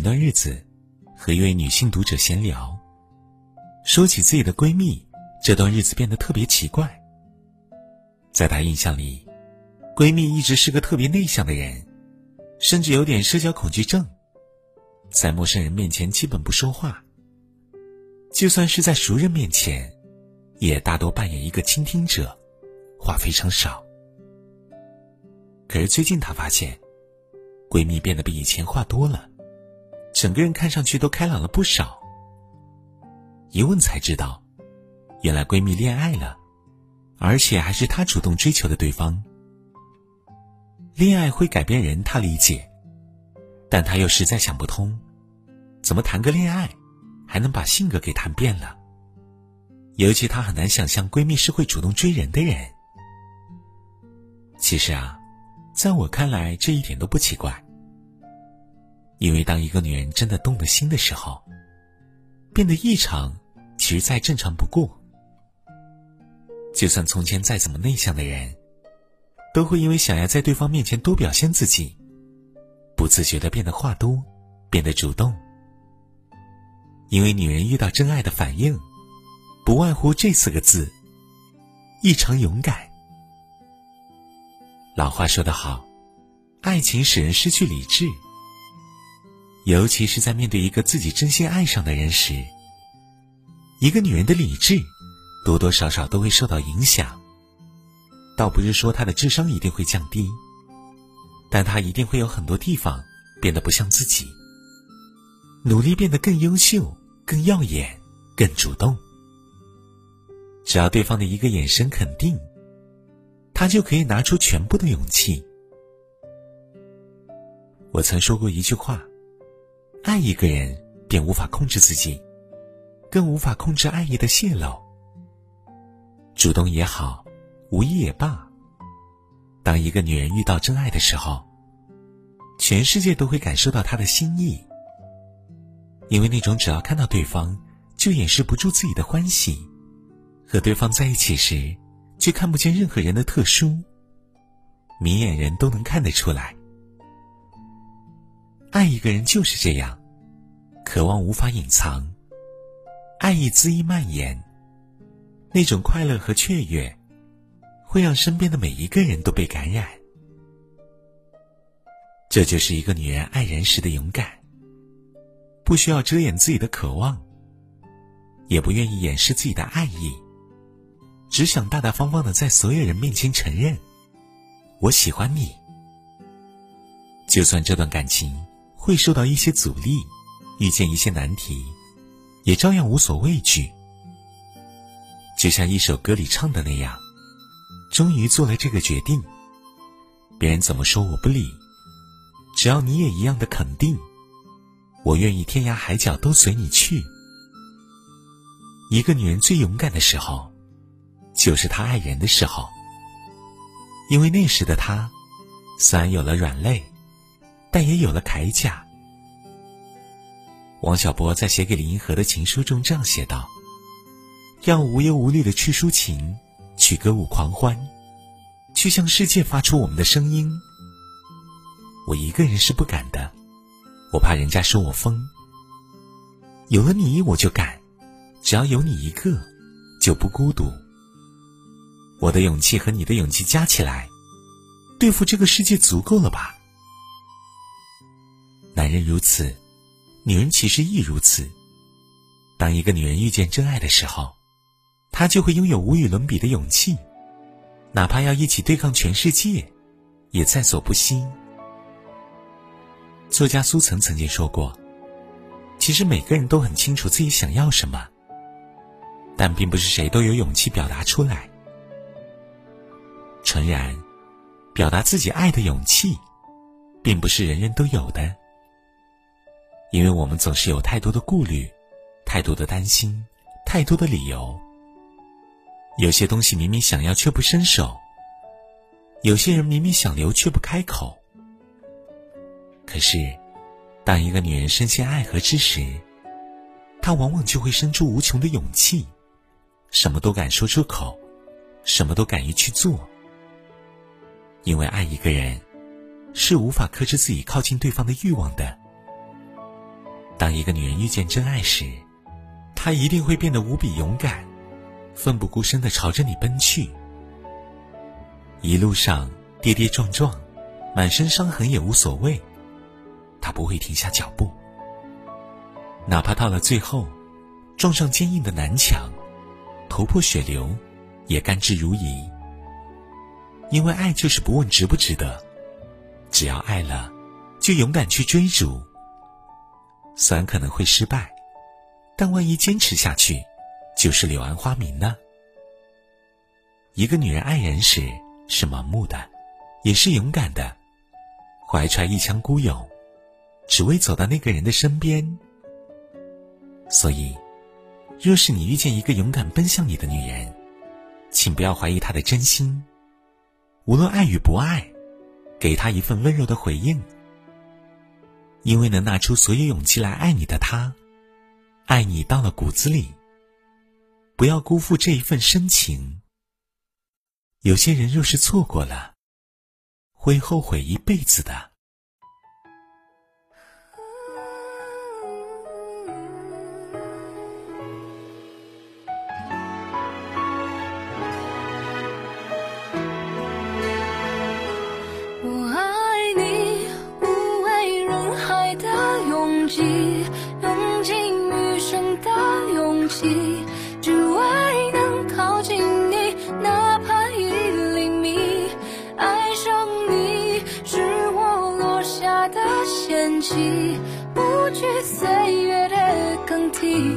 前段日子和一位女性读者闲聊，说起自己的闺蜜，这段日子变得特别奇怪。在她印象里，闺蜜一直是个特别内向的人，甚至有点社交恐惧症，在陌生人面前基本不说话。就算是在熟人面前，也大多扮演一个倾听者，话非常少。可是最近她发现，闺蜜变得比以前话多了，整个人看上去都开朗了不少。一问才知道，原来闺蜜恋爱了，而且还是她主动追求的对方。恋爱会改变人，她理解，但她又实在想不通，怎么谈个恋爱？还能把性格给谈变了。尤其她很难想象闺蜜是会主动追人的人。其实啊，在我看来这一点都不奇怪。因为当一个女人真的动了心的时候，变得异常，其实再正常不过。就算从前再怎么内向的人，都会因为想要在对方面前多表现自己，不自觉的变得话多，变得主动。因为女人遇到真爱的反应，不外乎这四个字：异常勇敢。老话说得好，爱情使人失去理智，尤其是在面对一个自己真心爱上的人时，一个女人的理智多多少少都会受到影响。倒不是说她的智商一定会降低，但她一定会有很多地方变得不像自己，努力变得更优秀。更耀眼，更主动。只要对方的一个眼神肯定，他就可以拿出全部的勇气。我曾说过一句话：爱一个人，便无法控制自己，更无法控制爱意的泄露。主动也好，无意也罢，当一个女人遇到真爱的时候，全世界都会感受到她的心意。因为那种只要看到对方就掩饰不住自己的欢喜，和对方在一起时，却看不见任何人的特殊，明眼人都能看得出来。爱一个人就是这样，渴望无法隐藏，爱意恣意蔓延，那种快乐和雀跃，会让身边的每一个人都被感染。这就是一个女人爱人时的勇敢。不需要遮掩自己的渴望，也不愿意掩饰自己的爱意，只想大大方方的在所有人面前承认，我喜欢你。就算这段感情会受到一些阻力，遇见一些难题，也照样无所畏惧。就像一首歌里唱的那样，终于做了这个决定，别人怎么说我不理，只要你也一样的肯定。我愿意天涯海角都随你去。一个女人最勇敢的时候，就是她爱人的时候。因为那时的她，虽然有了软肋，但也有了铠甲。王小波在写给林银河的情书中这样写道：“要无忧无虑的去抒情，去歌舞狂欢，去向世界发出我们的声音。我一个人是不敢的。”我怕人家说我疯。有了你，我就敢；只要有你一个，就不孤独。我的勇气和你的勇气加起来，对付这个世界足够了吧？男人如此，女人其实亦如此。当一个女人遇见真爱的时候，她就会拥有无与伦比的勇气，哪怕要一起对抗全世界，也在所不惜。作家苏岑曾经说过：“其实每个人都很清楚自己想要什么，但并不是谁都有勇气表达出来。诚然，表达自己爱的勇气，并不是人人都有的，因为我们总是有太多的顾虑，太多的担心，太多的理由。有些东西明明想要却不伸手，有些人明明想留却不开口。”可是，当一个女人深陷爱河之时，她往往就会生出无穷的勇气，什么都敢说出口，什么都敢于去做。因为爱一个人，是无法克制自己靠近对方的欲望的。当一个女人遇见真爱时，她一定会变得无比勇敢，奋不顾身的朝着你奔去。一路上跌跌撞撞，满身伤痕也无所谓，她不会停下脚步。哪怕到了最后，撞上坚硬的南墙，头破血流，也甘之如饴。因为爱就是不问值不值得，只要爱了，就勇敢去追逐。虽然可能会失败，但万一坚持下去，就是柳暗花明呢。一个女人爱人时是盲目的，也是勇敢的，怀揣一腔孤勇，只为走到那个人的身边。所以，若是你遇见一个勇敢奔向你的女人，请不要怀疑她的真心。无论爱与不爱，给她一份温柔的回应。因为能拿出所有勇气来爱你的他，爱你到了骨子里。不要辜负这一份深情。有些人若是错过了，会后悔一辈子的。不惧岁月的更替，